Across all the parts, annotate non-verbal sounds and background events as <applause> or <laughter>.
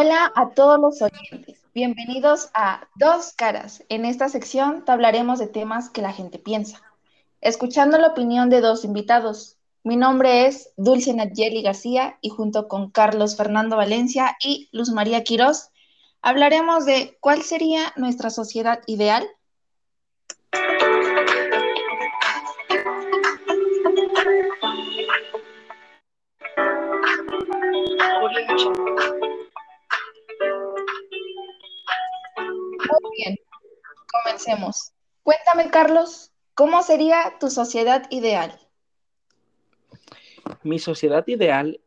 Hola a todos los oyentes. Bienvenidos a Dos Caras. En esta sección te hablaremos de temas que la gente piensa, escuchando la opinión de dos invitados. Mi nombre es Dulce Nayeli García y junto con Carlos Fernando Valencia y Luz María Quirós hablaremos de cuál sería nuestra sociedad ideal. Comencemos. Cuéntame, Carlos, ¿cómo sería tu sociedad ideal? Mi sociedad ideal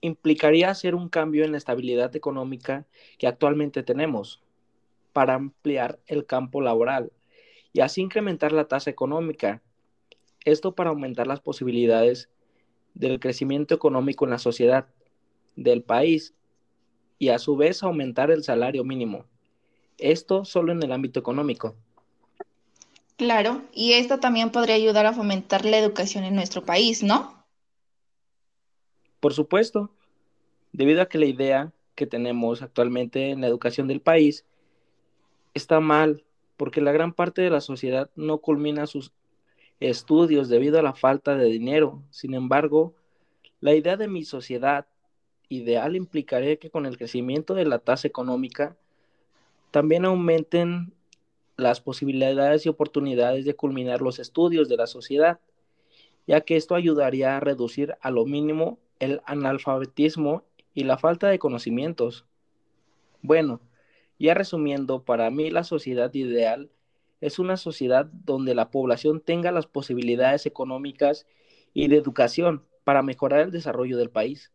implicaría hacer un cambio en la estabilidad económica que actualmente tenemos para ampliar el campo laboral y así incrementar la tasa económica. Esto para aumentar las posibilidades del crecimiento económico en la sociedad del país y a su vez aumentar el salario mínimo. Esto solo en el ámbito económico. Claro, y esto también podría ayudar a fomentar la educación en nuestro país, ¿no? Por supuesto, debido a que la idea que tenemos actualmente en la educación del país está mal, porque la gran parte de la sociedad no culmina sus estudios debido a la falta de dinero. Sin embargo, la idea de mi sociedad ideal implicaría que con el crecimiento de la tasa económica también aumenten las posibilidades y oportunidades de culminar los estudios de la sociedad, ya que esto ayudaría a reducir a lo mínimo el analfabetismo y la falta de conocimientos. Bueno, ya resumiendo, para mí la sociedad ideal es una sociedad donde la población tenga las posibilidades económicas y de educación para mejorar el desarrollo del país.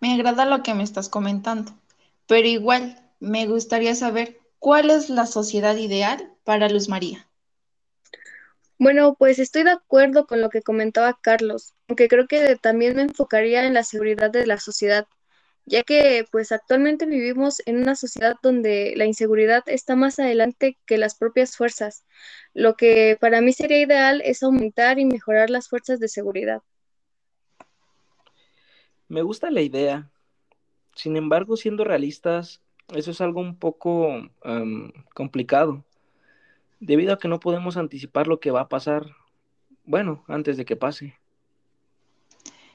Me agrada lo que me estás comentando, pero igual me gustaría saber cuál es la sociedad ideal para Luz María. Bueno, pues estoy de acuerdo con lo que comentaba Carlos, aunque creo que también me enfocaría en la seguridad de la sociedad, ya que pues actualmente vivimos en una sociedad donde la inseguridad está más adelante que las propias fuerzas. Lo que para mí sería ideal es aumentar y mejorar las fuerzas de seguridad. Me gusta la idea. Sin embargo, siendo realistas, eso es algo un poco complicado debido a que no podemos anticipar lo que va a pasar, bueno, antes de que pase.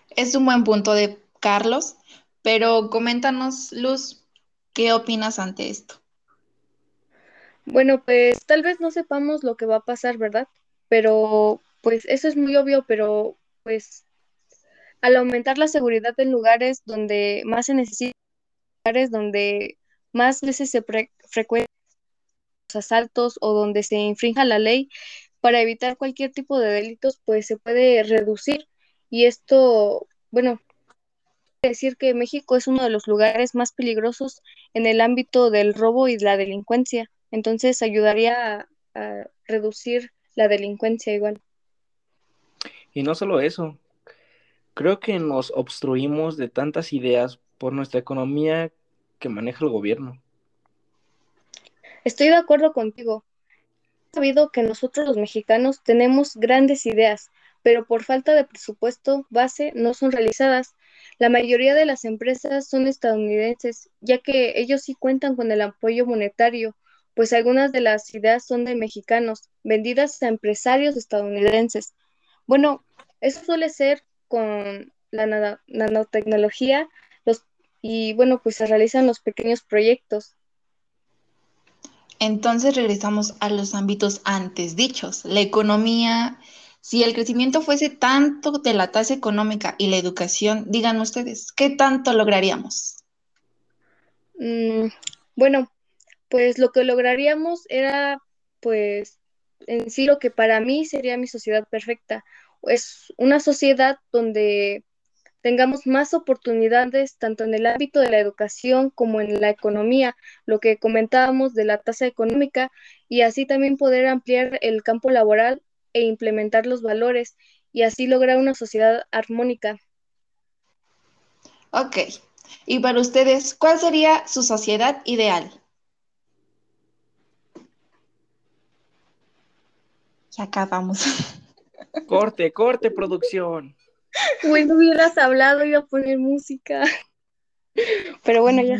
Es un buen punto de Carlos, pero coméntanos, Luz, ¿qué opinas ante esto? Bueno, pues tal vez no sepamos lo que va a pasar, ¿verdad? Pero pues eso es muy obvio, pero pues al aumentar la seguridad en lugares donde más se necesita, lugares donde más veces se frecuentan asaltos o donde se infrinja la ley para evitar cualquier tipo de delitos, pues se puede reducir. Y esto, bueno, decir que México es uno de los lugares más peligrosos en el ámbito del robo y la delincuencia. Entonces ayudaría a, a reducir la delincuencia igual. Y no solo eso, creo que nos obstruimos de tantas ideas por nuestra economía que maneja el gobierno. Estoy de acuerdo contigo. He sabido que nosotros los mexicanos tenemos grandes ideas, pero por falta de presupuesto base no son realizadas. La mayoría de las empresas son estadounidenses, ya que ellos sí cuentan con el apoyo monetario, pues algunas de las ideas son de mexicanos, vendidas a empresarios estadounidenses. Bueno, eso suele ser con la nanotecnología y bueno, pues se realizan los pequeños proyectos. Entonces regresamos a los ámbitos antes dichos. La economía, si el crecimiento fuese tanto de la tasa económica y la educación, digan ustedes, ¿qué tanto lograríamos? Mm, bueno, pues lo que lograríamos era, pues, en sí lo que para mí sería mi sociedad perfecta. Es una sociedad donde tengamos más oportunidades tanto en el ámbito de la educación como en la economía, lo que comentábamos de la tasa económica, y así también poder ampliar el campo laboral e implementar los valores y así lograr una sociedad armónica. Ok, y para ustedes, ¿cuál sería su sociedad ideal? Ya acabamos. <laughs> Corte, corte, producción. Güey, no hubieras hablado, iba a poner música. Pero bueno, ya.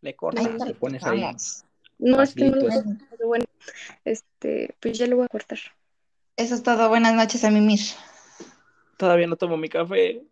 Le cortas, le pones ahí. vamos. No es que no lo pero bueno, este, pues ya lo voy a cortar. Eso es todo. Buenas noches a Mimir. Todavía no tomo mi café.